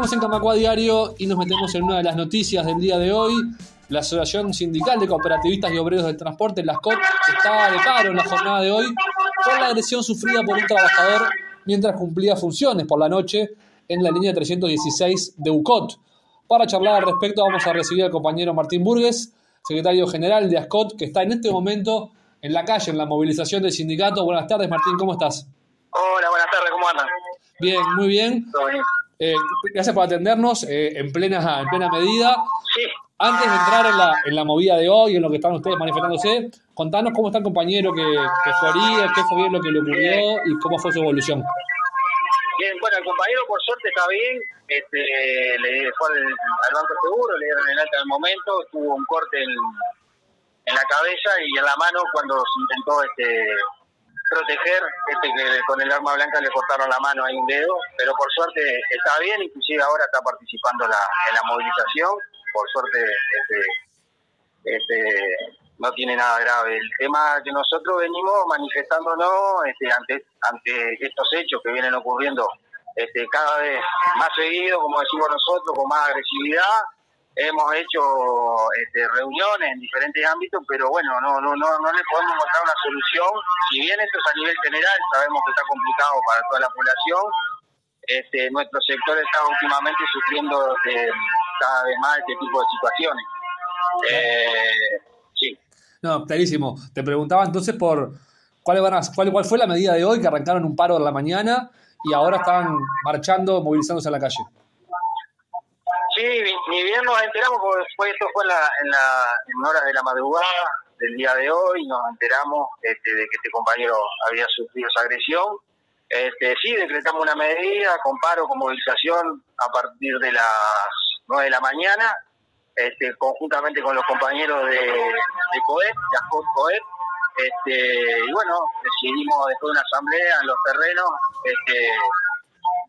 Seguimos en Camacua Diario y nos metemos en una de las noticias del día de hoy. La Asociación Sindical de Cooperativistas y Obreros del Transporte, la SCOT, está de paro en la jornada de hoy por la agresión sufrida por un trabajador mientras cumplía funciones por la noche en la línea 316 de UCOT. Para charlar al respecto vamos a recibir al compañero Martín Burgues, secretario general de ASCOT, que está en este momento en la calle, en la movilización del sindicato. Buenas tardes, Martín, ¿cómo estás? Hola, buenas tardes, ¿cómo andan? Bien, muy bien. Eh, gracias por atendernos eh, en, plena, en plena medida. Sí. Antes de entrar en la, en la movida de hoy, en lo que están ustedes manifestándose, contanos cómo está el compañero que, que fue herido, qué fue bien lo que le ocurrió y cómo fue su evolución. Bien, bueno, el compañero por suerte está bien, este, le fue al, al banco seguro, le dieron el alta el momento, tuvo un corte en, en la cabeza y en la mano cuando se intentó este proteger, este que con el arma blanca le cortaron la mano ahí un dedo, pero por suerte está bien, inclusive ahora está participando la, en la movilización, por suerte este, este, no tiene nada grave. El tema que nosotros venimos manifestándonos este, ante, ante estos hechos que vienen ocurriendo este, cada vez más seguido, como decimos nosotros, con más agresividad, hemos hecho este, reuniones en diferentes ámbitos, pero bueno, no, no, no, no le podemos mostrar una solución. Si bien esto es a nivel general, sabemos que está complicado para toda la población, este, nuestro sector está últimamente sufriendo este, cada vez más este tipo de situaciones. Eh, sí. No, clarísimo. Te preguntaba entonces por cuál, van a, cuál, cuál fue la medida de hoy que arrancaron un paro de la mañana y ahora están marchando, movilizándose a la calle. Sí, ni bien nos enteramos, porque fue, esto fue en, la, en, la, en horas de la madrugada del día de hoy, nos enteramos este, de que este compañero había sufrido esa agresión. Este, sí, decretamos una medida con paro, con movilización a partir de las 9 de la mañana, este, conjuntamente con los compañeros de, de de ASCOT COEP. Este, y bueno, decidimos después de una asamblea en los terrenos este,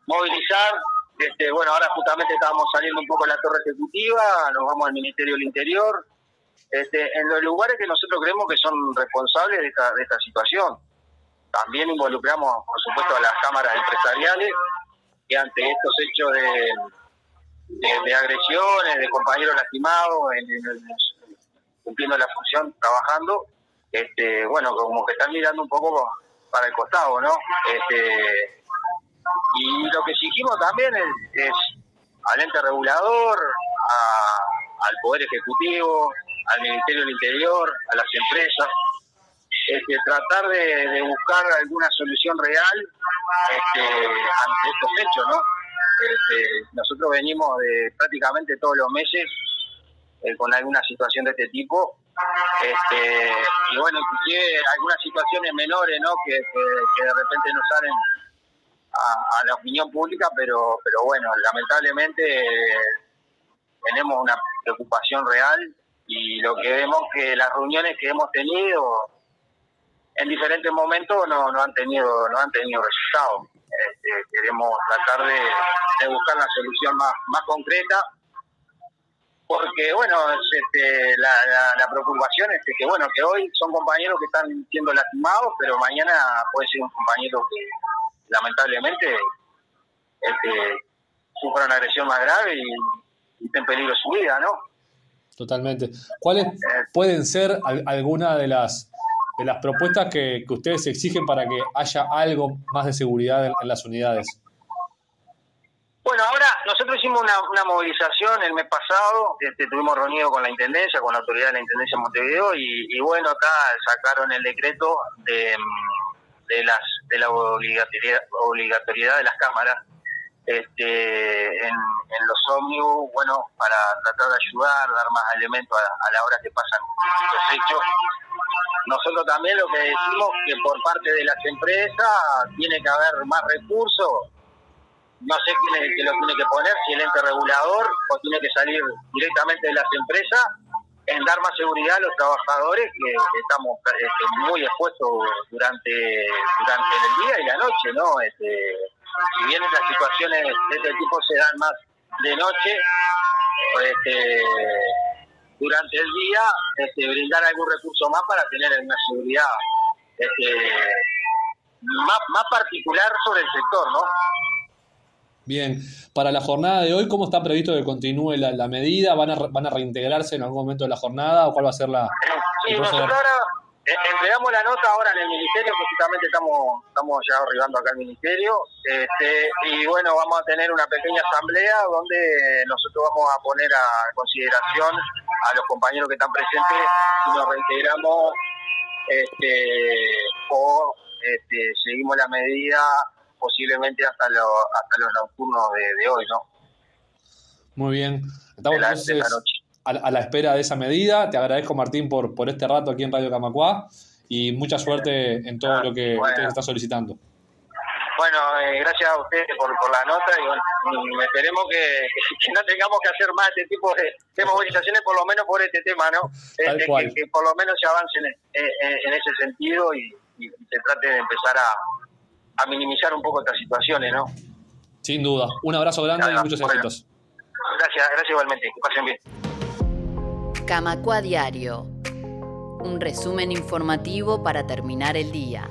movilizar este, bueno, ahora justamente estábamos saliendo un poco de la torre ejecutiva, nos vamos al Ministerio del Interior, este, en los lugares que nosotros creemos que son responsables de esta, situación. También involucramos, por supuesto, a las cámaras empresariales que ante estos hechos de, agresiones, de compañeros lastimados, cumpliendo la función, trabajando, este, bueno, como que están mirando un poco para el costado, ¿no? Este, y lo que exigimos también es, al ente regulador, al Poder Ejecutivo, al Ministerio del Interior, a las empresas, este, tratar de, buscar alguna solución real este, ante estos hechos, ¿no? Este, nosotros venimos de prácticamente todos los meses eh, con alguna situación de este tipo. Este, y bueno, inclusive algunas situaciones menores, ¿no? Que, que de repente nos salen a, la opinión pública, pero, pero bueno, lamentablemente tenemos una preocupación real y lo que vemos que las reuniones que hemos tenido en diferentes momentos no, no han tenido no han tenido resultados. Este, queremos tratar de, buscar una solución más, más concreta porque bueno este, la, la, preocupación es que bueno que hoy son compañeros que están siendo lastimados pero mañana puede ser un compañero que lamentablemente este, sufra una agresión más grave y, esté en peligro su vida, ¿no? Totalmente. ¿Cuáles eh. pueden ser algunas de las de las propuestas que, ustedes exigen para que haya algo más de seguridad en, las unidades? Bueno, ahora nosotros hicimos una, movilización el mes pasado, este, estuvimos reunidos con la Intendencia, con la autoridad de la Intendencia de Montevideo y, y bueno, acá sacaron el decreto de, de las de la obligatoriedad, obligatoriedad de las cámaras este, en, los ómnibus, bueno, para tratar de ayudar, dar más elementos a, la hora que pasan estos hechos. Nosotros también lo que decimos que por parte de las empresas tiene que haber más recursos. No sé quién es el que lo tiene que poner, si el ente regulador o tiene que salir directamente de las empresas en dar más seguridad a los trabajadores que, estamos este, muy expuestos durante durante el día y la noche, ¿no? Este, si bien las situaciones de este tipo se dan más de noche, este, durante el día este, brindar algún recurso más para tener una seguridad este, más, más particular sobre el sector, ¿no? Bien, para la jornada de hoy, ¿cómo está previsto que continúe la, medida? ¿Van a, ¿Van a reintegrarse en algún momento de la jornada o cuál va a ser la... Sí, nosotros ahora eh, entregamos la nota ahora en el ministerio, justamente estamos, estamos ya arribando acá al ministerio, este, y bueno, vamos a tener una pequeña asamblea donde nosotros vamos a poner a consideración a los compañeros que están presentes si nos reintegramos este, o este, seguimos la medida posiblemente hasta, lo, hasta los nocturnos de, hoy, ¿no? Muy bien. Estamos entonces a, la espera de esa medida. Te agradezco, Martín, por, por este rato aquí en Radio Camacuá y mucha suerte en todo lo que usted está solicitando. Bueno, eh, gracias a ustedes por, la nota y bueno, esperemos que, no tengamos que hacer más este tipo de, movilizaciones, por lo menos por este tema, ¿no? Este, que, por lo menos se avance en, ese sentido y, se trate de empezar a, minimizar un poco estas situaciones, ¿no? Sin duda. Un abrazo grande y muchos éxitos. Gracias, gracias igualmente. Que pasen bien. Camacua Diario. Un resumen informativo para terminar el día.